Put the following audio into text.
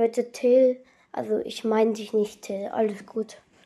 Leute, Till, also ich meine dich nicht, Till, alles gut.